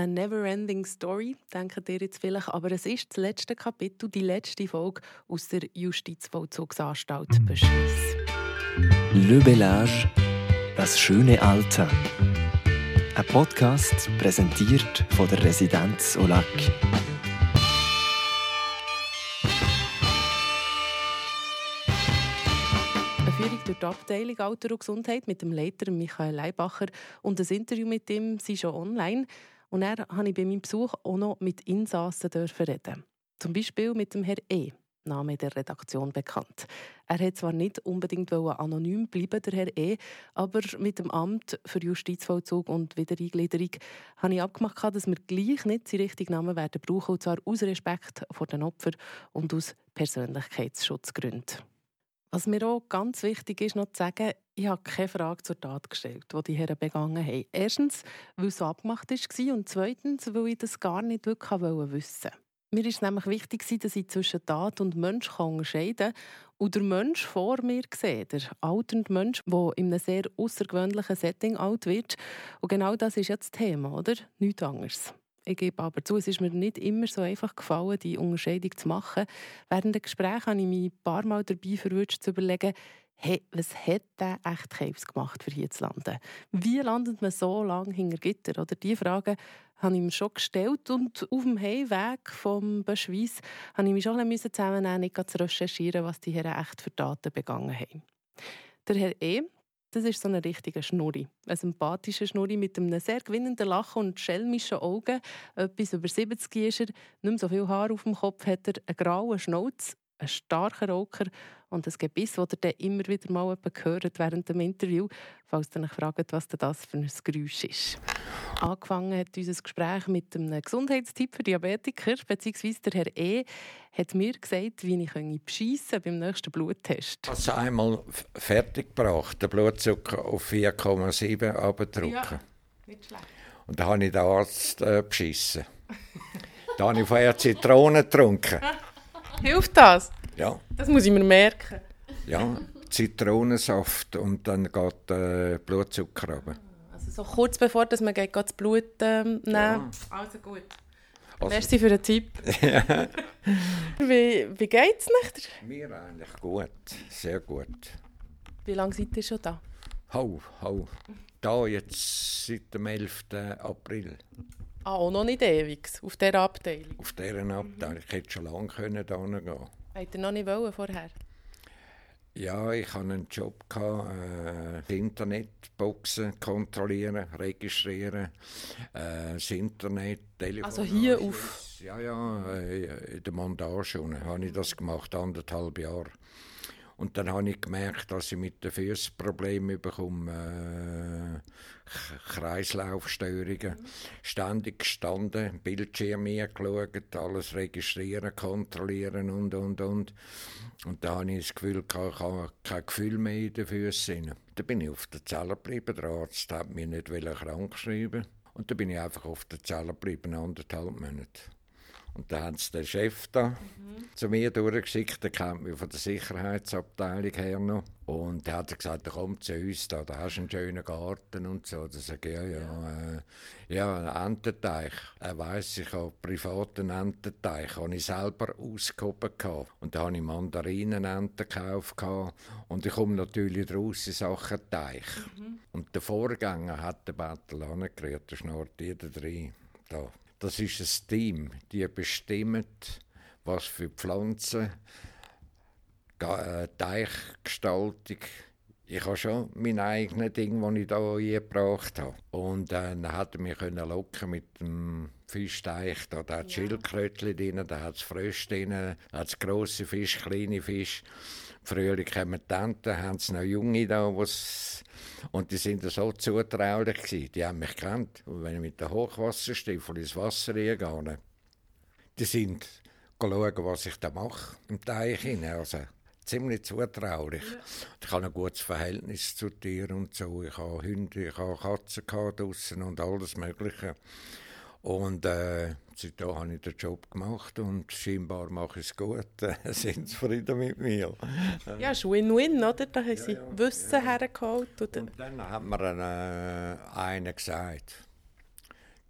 Eine never-ending Story, denken ihr jetzt vielleicht, aber es ist das letzte Kapitel, die letzte Folge aus der Justizvollzugsanstalt Beschluss. Le Bellage, das schöne Alter. Ein Podcast präsentiert von der Residenz Olac. Eine Führung durch die Abteilung Alter und Gesundheit mit dem Leiter Michael Leibacher und das Interview mit ihm sind schon online. Und er durfte ich bei meinem Besuch auch noch mit Insassen reden. Zum Beispiel mit dem Herr E. Name der Redaktion bekannt. Er hat zwar nicht unbedingt anonym bleiben, der Herr E., aber mit dem Amt für Justizvollzug und Wiedereingliederung habe ich abgemacht, dass wir gleich nicht den richtigen Namen werden brauchen, und zwar aus Respekt vor den Opfern und aus Persönlichkeitsschutzgründen. Was mir auch ganz wichtig ist, noch zu sagen, ich habe keine Frage zur Tat gestellt, die die Herren begangen haben. Erstens, weil es so abgemacht war und zweitens, weil ich das gar nicht wirklich wissen wollte. Mir war nämlich wichtig, dass ich zwischen Tat und Mensch unterscheiden kann und der Mensch vor mir sehe, der alternde Mensch, der in einem sehr außergewöhnlichen Setting alt wird. Und genau das ist jetzt das Thema, oder? Nichts anderes. Ich gebe aber zu, es ist mir nicht immer so einfach gefallen, die Unterscheidung zu machen. Während der Gespräche habe ich mich ein paar Mal dabei verwünscht, zu überlegen, hey, was hat der echt Krebs gemacht, für hier zu landen? Wie landet man so lange hinter Gitter? Oder diese Frage habe ich mir schon gestellt und auf dem Heimweg vom Beschweiss habe ich mich schon zusammennehmen, nicht zu recherchieren, was die Herren echt für Taten begangen haben. Der Herr E., das ist so ein richtiger Schnurri. Ein sympathischer Schnurri mit einem sehr gewinnenden Lachen und schelmischen Augen. Etwas über 70 ist er, nicht mehr so viel Haar auf dem Kopf hat er, einen grauen Schnauz, ein starker Rocker und ein Gebiss, das ihr dann immer wieder mal hört während dem Interview, falls ihr euch fragt, was das für ein Geräusch ist. Angefangen hat unser Gespräch mit einem Gesundheitstipp für Diabetiker, beziehungsweise der Herr E. hat mir gesagt, wie ich beschissen beim nächsten Bluttest. Ich habe einmal fertig gebracht, den Blutzucker auf 4,7 abdrücken. Ja, nicht schlecht. Und da habe ich den Arzt äh, beschissen. da habe ich vorher Zitronen getrunken. Hilft das? Ja. Das muss ich mir merken. Ja, Zitronensaft und dann geht der Blutzucker runter. Also so kurz bevor dass man geht, geht das Blut ähm, nehmen. Ja. Also gut. Also, Merci für den Tipp. wie wie geht es nicht? Mir eigentlich gut, sehr gut. Wie lange seid ihr schon da? Hau, hau. Da jetzt seit dem 11. April. Ah, auch noch nicht ewig, auf dieser Abteilung? Auf dieser Abteilung. Ich hätte schon lange können da gehen können. Hätte ihr noch nicht wollen vorher? Ja, ich hatte einen Job, äh, Internetboxen kontrollieren, registrieren, äh, das Internet, Telefon. Also hier auf? Ja, ja, äh, in der Montage habe ich das gemacht, anderthalb Jahre. Und dann habe ich gemerkt, dass ich mit den Füßen Probleme bekomme. Äh, Kreislaufstörungen. Mhm. Ständig gestanden, Bildschirm geschaut, alles registrieren, kontrollieren und, und, und. Und da habe ich das Gefühl, ich habe kein Gefühl mehr in den Füßen. Da bin ich auf der Zelle geblieben. Der Arzt hat mich nicht krank geschrieben. Und da bin ich einfach auf der Zelle geblieben, anderthalb Monate. Und dann haben sie den Chef da mhm. zu mir durchgeschickt, der kennt mich von der Sicherheitsabteilung her noch. Und der hat gesagt, komm zu uns, da, da hast du einen schönen Garten und so. Da sage ich, ja, ja, äh, ja, ein Ententeich. Er weiss, ich habe privaten Ententeich, habe ich selber ausgehoben. Und da habe ich Mandarinenenten gekauft. Und ich komme natürlich draus in Sachen Teich. Mhm. Und der Vorgänger hat den Battle angerührt, der schnarrt jeder drin. Da. Das ist ein Team, die bestimmen, was für Pflanzen, äh, Teichgestaltung. Ich habe schon mein eigenes Ding, das ich hier eingebracht habe. Und äh, dann hat er mich locken mit dem Fischteich. Da hat es ja. Schildkrötchen drin, da hat es Frösche drin, da hat es grosse Fische, kleine Fische. Früher kommen die Enten, haben sie noch Junge da, was und die sind so zutraulich gewesen. Die haben mich gekannt. Und wenn ich mit dem Hochwasserstiefel ins Wasser gehe, die sind schauen, was ich da mache im Teich. Also, ziemlich zutraulich. Ja. Ich habe ein gutes Verhältnis zu Tieren und so. Ich habe Hunde, ich habe Katzen draußen und alles Mögliche. Und äh, seitdem habe ich den Job gemacht und scheinbar mache ich es gut. sind zufrieden mit mir. Ja, es ist Win-Win, oder? Da haben sie ja, ja, Wissen ja. hergeholt. Oder? Und dann hat mir äh, einer gesagt,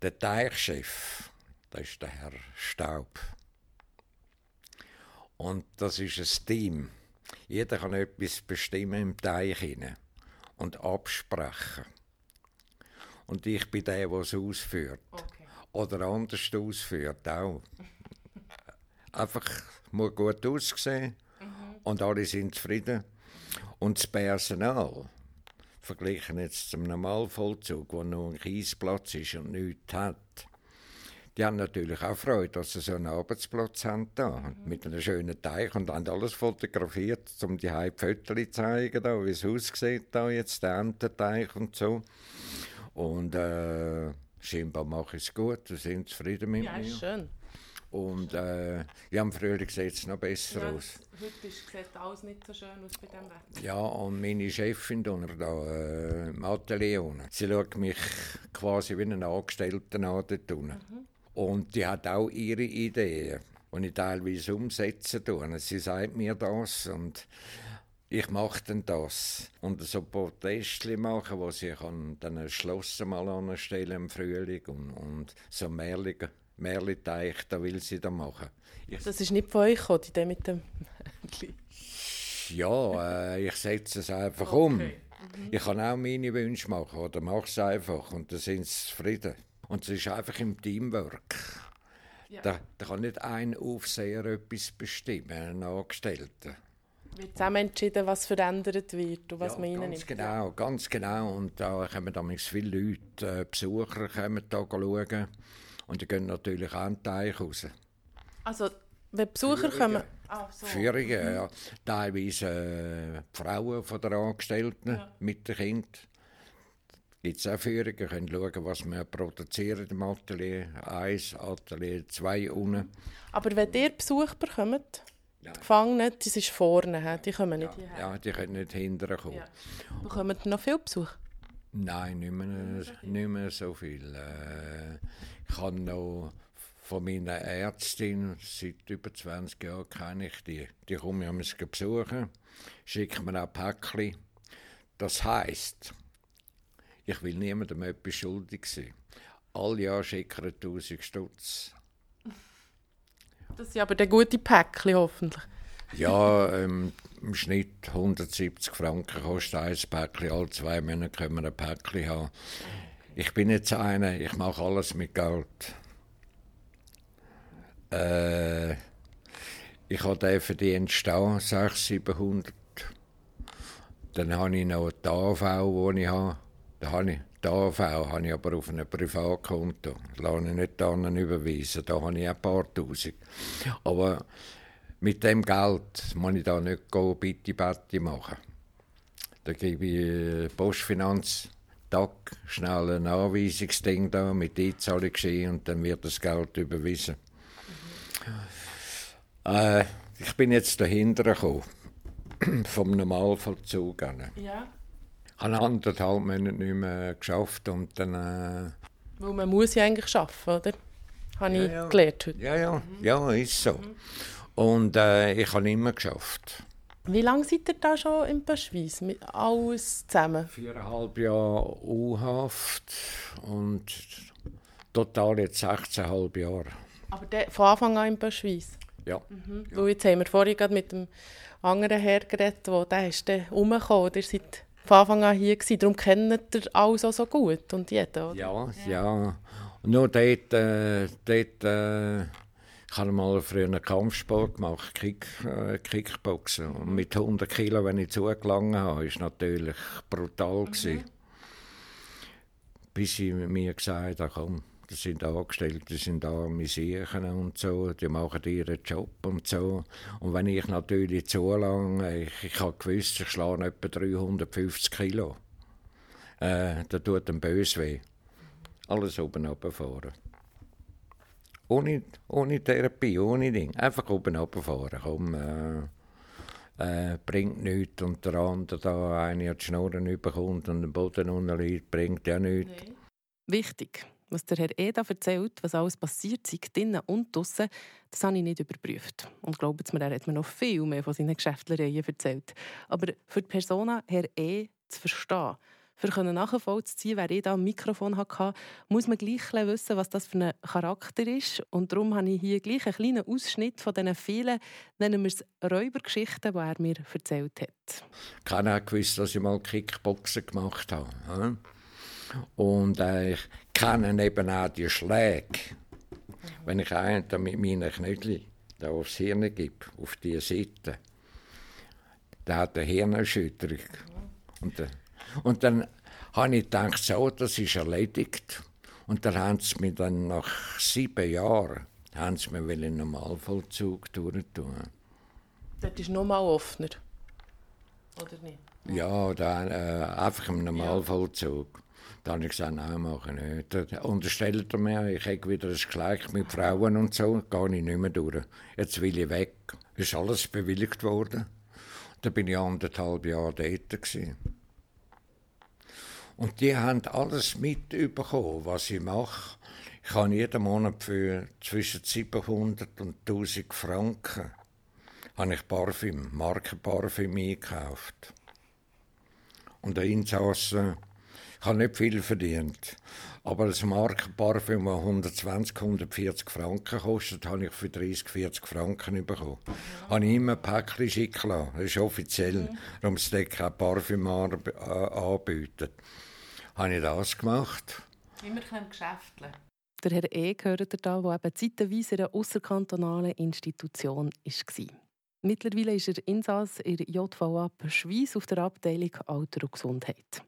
Der Teichchef, das ist der Herr Staub. Und das ist ein Team. Jeder kann etwas bestimmen im Teich hinein und absprechen. Und ich bin der, der es ausführt. Okay. Oder anders ausführt auch. Einfach muss gut aussehen mhm. und alle sind zufrieden. Und das Personal, verglichen jetzt zum Normalvollzug, wo nur ein Kiesplatz ist und nichts hat, die haben natürlich auch Freude, dass sie so einen Arbeitsplatz haben da, mhm. mit einem schönen Teich und haben alles fotografiert, um die Fotos zu zeigen, da, wie es aussieht, da jetzt der Ententeich und so. Und äh, scheinbar mache ich es gut, sie sind zufrieden mit ja, mir. Ja, schön. Und äh, ja, im Frühling sieht es noch besser ja, aus. Heute ist, sieht alles nicht so schön aus bei diesem Wetter. Ja, und meine Chefin da, äh, im Atelier sie schaut mich quasi wie einen Angestellten an dort unten. Mhm. Und die hat auch ihre Ideen, die ich teilweise umsetzen tue. Sie sagt mir das und ich mache dann das. Und so Protestli machen, wo kann dann ein Schloss mal anstellen im Frühling und, und so Märlige. Märli-Teich, da will sie da machen. Ich das ist nicht von euch gekommen, die mit dem Ja, äh, ich setze es einfach okay. um. Mhm. Ich kann auch meine Wünsche machen oder mache es einfach und dann sind sie zufrieden. Und es ist einfach im Teamwork. Ja. Da, da kann nicht ein Aufseher etwas bestimmen, ein Angestellter. Wird zusammen entschieden, was verändert wird und was ja, man ganz nimmt. Genau, ganz genau. Und da kommen damals viele Leute, äh, Besucher kommen da schauen. Und die gehen natürlich auch in den Teich raus. Also, wenn Besucher Führungen. kommen? Ah, so. Führungen, mhm. ja. Teilweise äh, Frauen von der Angestellten ja. mit den Kindern. Gibt es auch Führungen, können schauen, was wir produzieren im Atelier. Eins, Atelier, zwei unten. Aber wenn ihr Besuch bekommt, Nein. Die Gefangenen, das ist vorne, die kommen nicht ja, hierher. Ja, die können nicht hinterher kommen. Ja. Bekommen noch viel Besuch? Nein, nicht mehr, nicht mehr so viel. Äh, ich habe noch von meiner Ärztin, seit über 20 Jahren kenne ich die, die kommen ja mich besuchen, schickt mir auch Päckchen. Das heisst, ich will niemandem etwas schuldig sein. Alle Jahre schicken 1000 Stutz. Das sind aber der gute Päckchen hoffentlich. Ja, ähm, im Schnitt 170 Franken kostet ein Päckchen. Alle zwei Monate können wir ein Päckchen haben. Ich bin jetzt einer, ich mache alles mit Geld. Äh, ich habe den Verdienst da, 600, 700. Dann habe ich noch die AV, die ich habe. Da habe ich, die AV habe ich aber auf einem Privatkonto. Das lasse ich nicht dann überweisen. Da habe ich ein paar Tausend. Aber mit dem Geld muss ich da nicht bitte Betty machen. Da gebe ich äh, Postfinanz Tag schnell ein Anweisungsding da mit Einzahlung geschehen und dann wird das Geld überwiesen. Mhm. Äh, ich bin jetzt dahinter gekommen, vom Normalvollzug an. Ja. Habe anderthalb Monate nicht mehr geschafft und dann... Äh, Weil man muss ja eigentlich arbeiten, oder? Habe ja, ich ja. gelernt heute. Ja, ja, ja, ist so. Mhm. Und äh, ich habe immer geschafft. Wie lange seid ihr da schon in Paschweiz? Mit alles zusammen? Viereinhalb Jahre U-Haft und total jetzt 16,5 Jahre. Aber der, von Anfang an in Paschweiz? Ja. Mhm. ja. jetzt haben wir vorhin gerade mit dem anderen Herr geredet, wo der ist dann rumgekommen. Ihr seid von Anfang an hier gewesen. Darum kennt ihr alles auch so gut und jeden, oder? Ja, ja. nur dort, äh, dort äh, ich habe mal früher einen Kampfsport gemacht, Kick, äh, Kickboxen. Und mit 100 Kilo, wenn ich zugelangen habe, war natürlich brutal. Mhm. Bis ich mir gesagt habe, komm, das sind Angestellte, das sind arme Siechen und so, die machen ihren Job und so. Und wenn ich natürlich zulange, ich, ich habe gewusst, ich schlage etwa 350 Kilo. Äh, da tut dem böse weh. Alles oben runterfahren. Ohne, ohne Therapie, ohne Ding. Einfach oben runterfahren. Komm, äh, äh, bringt nichts. Und der andere da eine die Schnurren überkommt und den Boden unten liegt, bringt ja nichts. Nee. Wichtig. Was der Herr Eda erzählt, was alles passiert, sei drinnen und draussen, das habe ich nicht überprüft. Und glaubt mir, er hat mir noch viel mehr von seinen Geschäftlereien erzählt. Aber für die Persona Herr E. zu verstehen, um nachvollziehen wer ich da am Mikrofon hatte, muss man gleich wissen, was das für ein Charakter ist. Und darum habe ich hier gleich einen kleinen Ausschnitt von diesen vielen, nennen wir es Räubergeschichten, die er mir erzählt hat. Keiner gewusst, dass ich mal Kickboxen gemacht habe. Und äh, ich kenne eben auch die Schläge. Wenn ich einen mit meinen Knöcheln da aufs Hirn gebe, auf die Seite, der hat eine Hirnerschütterung. Und, dann, und dann habe ich gedacht, so, das ist erledigt. Und dann haben sie mir dann nach sieben Jahren haben sie mir einen Normalvollzug durchtun. Das ist noch mal offener, oder nicht? Ja, da, äh, einfach im Normalvollzug. Da habe ich gesagt, nein, mache ich nicht. Da unterstellt er mir, ich habe wieder ein Gleich mit Frauen und so, gehe ich nicht mehr durch. Jetzt will ich weg. Ist alles bewilligt worden. Da bin ich anderthalb Jahre dort. Gewesen. Und die haben alles mitbekommen, was ich mache. Ich habe jeden Monat für zwischen 700 und 1000 Franken habe ich Parfüm, Markenparfüm eingekauft. Und der Insassen, ich habe nicht viel verdient. Aber das Markenparfüm, das 120, 140 Franken kostet, habe ich für 30, 40 Franken bekommen. Mhm. Habe ich immer ein Päckchen schicken lassen. Das ist offiziell, mhm. darum es kein Parfüm anbietet. Habe ich das gemacht. Immer kein Geschäft. Der Herr E. gehört da, der eben zeitweise in einer ausserkantonalen Institution war. Mittlerweile ist er Insass in der JVA Schweiz auf der Abteilung Alter und Gesundheit.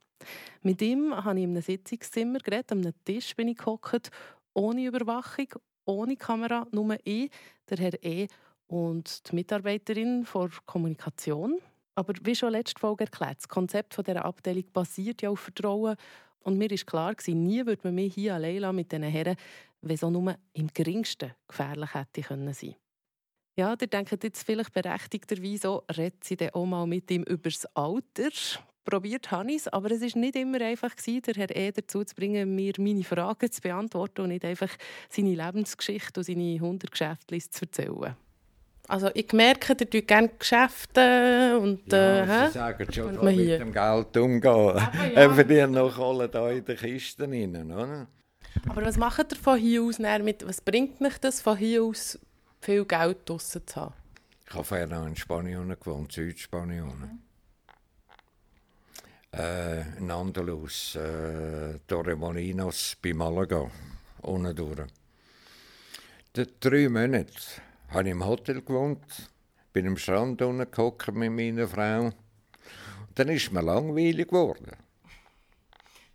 Mit ihm habe ich in einem Sitzungszimmer geredet, an einem Tisch bin ich gehockt, ohne Überwachung, ohne Kamera, nur ich, der Herr E. und die Mitarbeiterin vor Kommunikation. Aber wie schon letzte Folge erklärt, das Konzept dieser Abteilung basiert ja auf Vertrauen. Und mir war klar, nie würde man mich hier allein mit diesen Herren, wenn es auch nur im geringsten gefährlich hätte können sein ja, ihr denkt jetzt vielleicht berechtigterweise auch, redet sie dann auch mal mit ihm über das Alter probiert habe ich es, aber es war nicht immer einfach, gewesen, der Herr E. dazu zu bringen, mir meine Fragen zu beantworten und nicht einfach seine Lebensgeschichte und seine 100 Geschäfte zu erzählen. Also ich merke, ihr tut gerne Geschäfte und... Äh, ja, Sie sagen schon, mit hier. dem Geld umgehen. Aber ja. verdienen noch alle da in den Kisten rein, oder? Aber was macht ihr von hier aus? Mit, was bringt mich das, von hier aus viel Geld draussen zu haben? Ich habe vorher noch in Spanien gewohnt, Südspanien. Mhm äh, in Andalus, äh, Torremolinos bei Malaga, ohne durch. drei Monate habe ich im Hotel gewohnt, bin am Strand unten mit meiner Frau. Und dann ist mir langweilig geworden.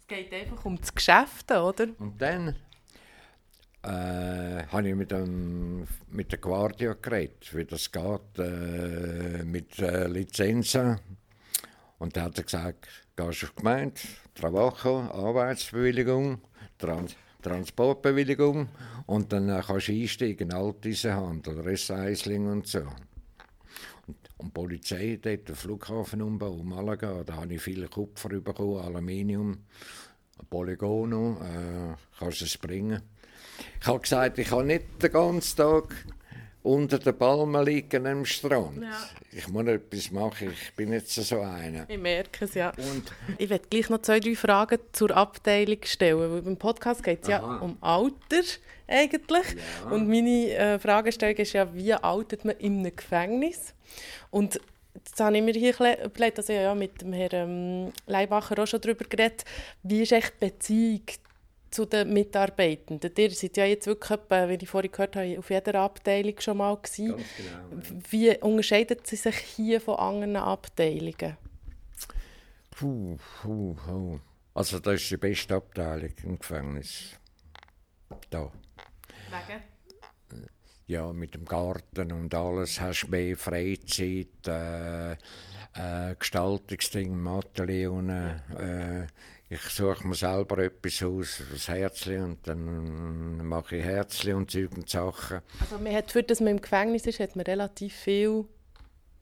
Es geht einfach um das Geschäft, oder? Und dann äh, habe ich mit, dem, mit der Guardia geredet, wie das geht äh, mit äh, Lizenzen. Und da hat er gesagt, gehst auf die Gemeinde, Trabajo, Arbeitsbewilligung, Trans Transportbewilligung und dann äh, kannst du einsteigen, Alteisenhandel, Recycling und so. Und, und die Polizei, dort, der Flughafenumbau, Malaga, da habe ich viele Kupfer bekommen, Aluminium, Polygono, äh, kannst du es bringen. Ich habe gesagt, ich kann nicht den ganzen Tag unter den Palmen liegen am Strand. Ja. Ich muss etwas machen, ich bin jetzt so einer. Ich merke es, ja. Und ich werde gleich noch zwei, drei Fragen zur Abteilung stellen, weil beim Podcast geht es ja um Alter eigentlich. Ja. Und meine äh, Fragestellung ist ja, wie altert man in einem Gefängnis? Und Jetzt habe ich mir hier überlegt, also ja, mit dem Herrn ähm, Leibacher auch schon darüber geredet, wie ist echt die Beziehung zu den Mitarbeitenden. Ihr seid ja jetzt wirklich, wie ich vorhin gehört habe, auf jeder Abteilung schon mal gewesen. Ganz genau. Wie unterscheidet sie sich hier von anderen Abteilungen? Puh, puh, puh. Also das ist die beste Abteilung im Gefängnis. Da. Wegen? Ja, mit dem Garten und alles hast du mehr Freizeit, äh, äh, Gestaltungsding, Materialien, äh, ich suche mir selber etwas aus, das Herzli, und dann mache ich Herzli und Zeug und Sachen. Also man hat, für das man im Gefängnis ist, hat man relativ viel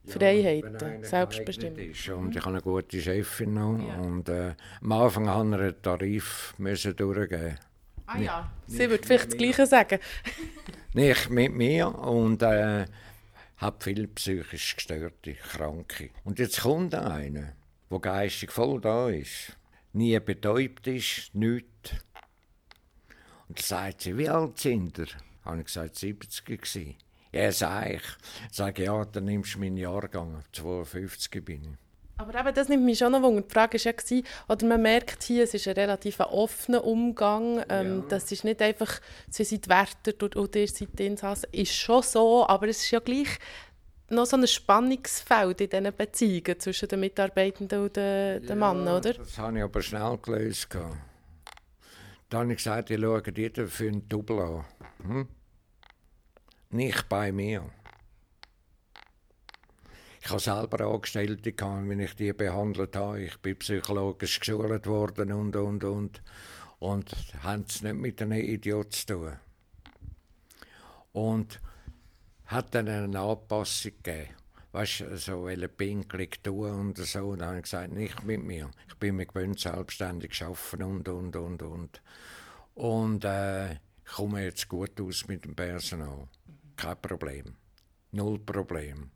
Freiheiten, ja, selbstbestimmt. Ist. Und ich habe eine gute Chefin noch. Ja. Und äh, am Anfang haben wir einen Tarif müssen durchgeben. Ah ja, nicht, sie würde vielleicht das Gleiche sagen. nicht mit mir und äh, habe viele psychisch gestörte Kranke. Und jetzt kommt einer, der geistig voll da ist nie betäubt ist, nichts. Und dann sagt sie, wie alt sind ihr? Habe ich gesagt, 70 gewesen. Ja, sag ich. Sage ja, dann nimmst du meinen Jahrgang. 52 bin ich. Aber eben, das nimmt mich schon noch Wunder. Die Frage war ja, oder man merkt hier, es ist ein relativ offener Umgang. Ähm, ja. Das ist nicht einfach, sie sind Wärter und ihr seid Insassen. Ist schon so, aber es ist ja gleich noch so ein Spannungsfeld in diesen Beziehungen zwischen den Mitarbeitenden und den, ja, Männern, oder? das habe ich aber schnell gelöst. Dann habe ich gesagt, ich schaue jeder für einen Double an. Hm? Nicht bei mir. Ich habe selber Angestellte, gehabt, wenn ich die behandelt habe. Ich bin psychologisch geschult worden und, und, und. Und haben es nicht mit einem Idiot zu tun. Und hat dann eine Anpassung gegeben. Weißt du, so eine pinkelig tun und so. Und dann habe ich gesagt, nicht mit mir. Ich bin mir gewöhnt, selbstständig zu arbeiten und, und, und, und. Und äh, ich komme jetzt gut aus mit dem Personal. Kein Problem. Null Problem.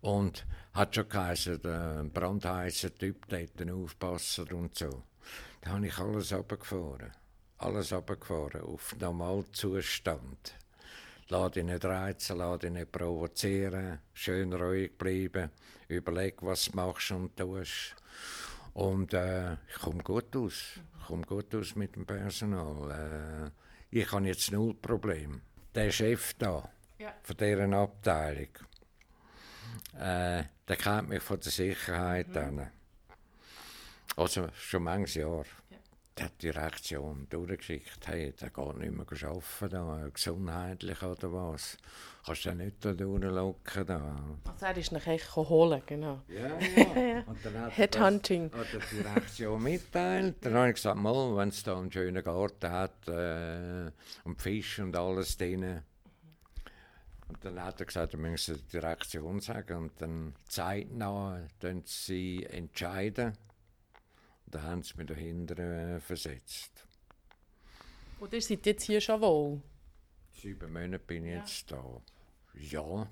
Und hat schon geheißen, der brandheißer Typ, der aufpassen und so. Da habe ich alles runtergefahren. Alles runtergefahren auf Normalzustand. Lass dich nicht reizen, lass dich nicht provozieren, schön ruhig bleiben, überleg, was du machst und tust. Und äh, ich komme gut aus. Ich komme gut aus mit dem Personal. Äh, ich habe jetzt null Problem. Der Chef da, ja. von dieser Abteilung, äh, der kennt mich von der Sicherheit mhm. an. Also schon manches Jahr. Hat die Reaktion durchgeschickt, hey, der geht nicht mehr arbeiten, da, gesundheitlich oder was. Kannst du den nicht da durchlocken? Da. Also er ist nachher holen, genau. Ja, ja. Und dann hat Headhunting. hat er die Reaktion mitteilt. Dann habe ich gesagt, mal, wenn es da einen schönen Garten hat äh, und Fisch und alles drin, und dann hat er gesagt, er müsse die Direktion sagen und dann zeitnah sie entscheiden. Dann haben sie mich dahinter äh, versetzt. Und ihr seid jetzt hier schon wohl? Sieben Monate bin ich ja. jetzt da. Ja.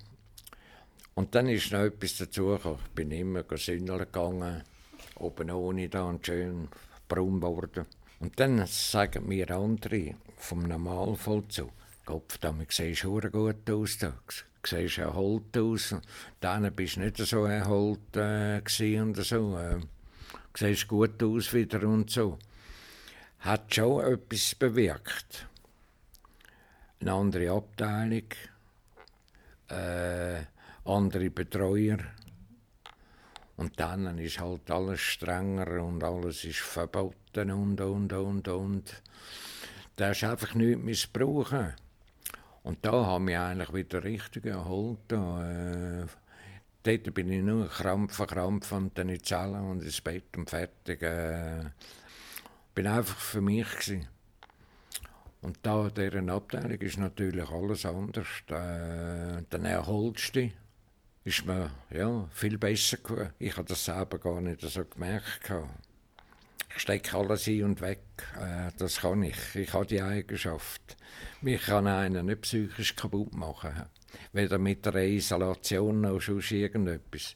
Und dann ist noch etwas dazugekommen. Ich bin immer sündeln gegangen, oben ohne da und schön braun geworden. Und dann sagen mir andere vom Normalvollzug, Kopf, da siehst du gut aus, da siehst erholt aus. Dann bist du nicht so erholt äh, und so. Äh, siehst gut aus wieder und so. Hat schon etwas bewirkt. Eine andere Abteilung, äh, andere Betreuer. Und dann ist halt alles strenger und alles ist verboten und, und, und, und. Da ist einfach nichts missbrauchen. Und da habe ich eigentlich wieder richtig erholt. Da, äh, dort bin ich nur krampfen, krampfen und dann in die und ins Bett und fertig. Äh, bin einfach für mich gewesen. Und da in dieser Abteilung ist natürlich alles anders. Äh, dann erholst du ist mir ja, viel besser geworden. Ich habe das selber gar nicht so gemerkt. Ich stecke alles ein und weg. Äh, das kann ich. Ich habe die Eigenschaft. Mich kann einer nicht psychisch kaputt machen. Weder mit der Isolation noch sonst irgendetwas.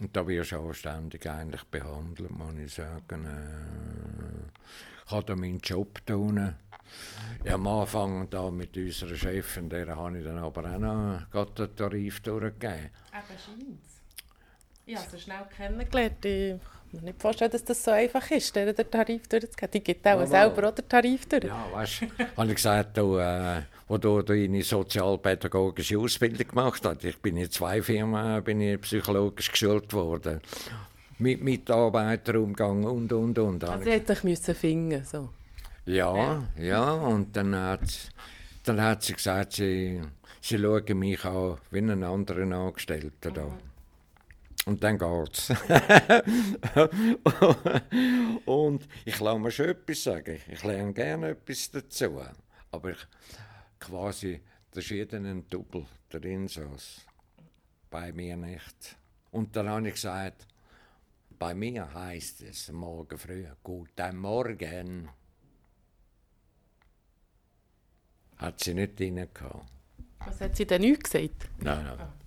Und da wirst du anständig eigentlich behandelt, muss ich sagen. Äh, ich habe da meinen Job tun. Ja, am Anfang da mit unserer Chefin, der habe ich dann aber auch noch den Tarif durchgegeben. Eben scheint's. Ich habe sie schnell kennengelernt. Ich kann mir nicht vorstellen, dass das so einfach ist, den Tarif durchzugehen. Die gibt auch ja, selber auch den Tarif durch. Ja, weißt du, habe ich gesagt, du, äh, wo du deine sozialpädagogische Ausbildung gemacht hast, ich bin in zwei Firmen bin ich psychologisch geschult worden. Mit Mitarbeiterumgang und, und, und. Also hätte ich müssen finden, so. Ja, ja, ja, und dann hat, dann hat sie gesagt, sie, sie schauen mich auch wie einen anderen Angestellten da. Mhm. Und dann geht's. und ich lasse mir schon etwas sagen. Ich lerne gerne etwas dazu. Aber ich, quasi, das ist jeder ein Double, der Insass. Bei mir nicht. Und dann habe ich gesagt, bei mir heißt es morgen früh, guten Morgen. Hat sie nicht rein Was hat sie denn nicht gesagt? Nein, nein.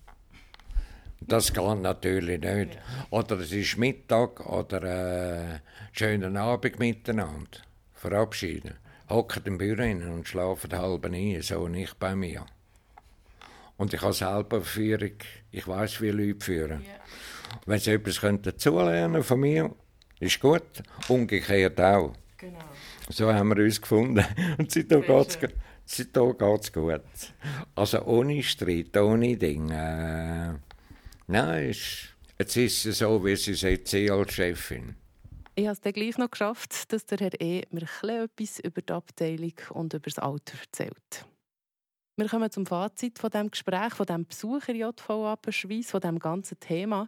Das geht natürlich nicht. Oder es ist Mittag oder äh, schönen Abend miteinander. Verabschieden. Hocken im Büro und schlafen halb ein, so nicht bei mir. Und ich habe selber Führung, ich weiß, wie Leute führen. Yeah. Wenn sie etwas dazulernen von mir, ist gut. Umgekehrt auch. Genau. So haben wir uns gefunden. Und seitdem geht es gut. Also ohne Streit, ohne Dinge. Nein, jetzt ist es so, wie sie sagt, sie als Chefin. Ich habe es dann gleich noch geschafft, dass der Herr E. mir etwas über die Abteilung und über das Alter erzählt. Wir kommen zum Fazit von dem Gespräch, von dem Besuch in JVA Schweiz, von dem ganzen Thema.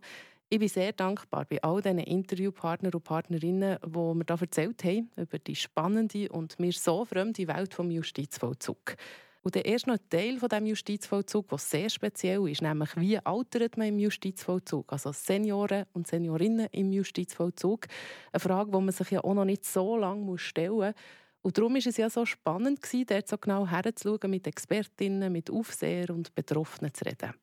Ich bin sehr dankbar bei all diesen Interviewpartnern und Partnerinnen, die mir da erzählt haben über die spannende und mir so fremde Welt des Justizvollzugs. Und der erste noch ein Teil von dem Justizvollzug, der sehr speziell ist, nämlich wie altert man im Justizvollzug, also Senioren und Seniorinnen im Justizvollzug. Eine Frage, die man sich ja auch noch nicht so lange stellen muss. Und darum war es ja so spannend, dort so genau herzuschauen, mit Expertinnen, mit Aufsehern und Betroffenen zu reden.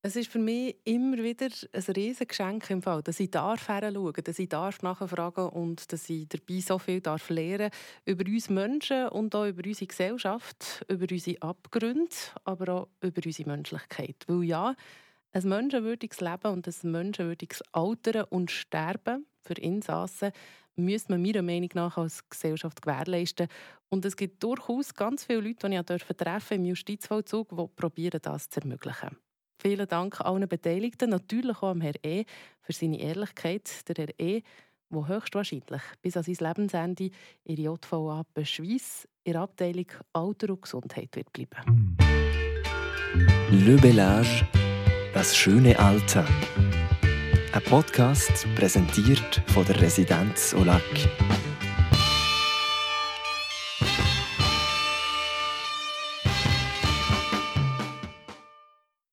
Es ist für mich immer wieder ein riesiges Geschenk im Fall, dass ich darf hinschauen, dass ich darf nachfragen und dass ich dabei so viel darf lernen über uns Menschen und auch über unsere Gesellschaft, über unsere Abgründe, aber auch über unsere Menschlichkeit. Weil ja, ein menschenwürdiges Leben und ein menschenwürdiges Altern und Sterben für Insassen müsste man meiner Meinung nach als Gesellschaft gewährleisten. Und es gibt durchaus ganz viele Leute, die ich treffen im Justizvollzug, die probieren, das zu ermöglichen. Vielen Dank allen Beteiligten, natürlich auch Herrn E. für seine Ehrlichkeit. Der Herr E., der höchstwahrscheinlich bis an sein Lebensende in der JVA Schweiz in der Abteilung Alter und Gesundheit wird bleiben. Le Bellage, das schöne Alter. Ein Podcast präsentiert von der Residenz Olac.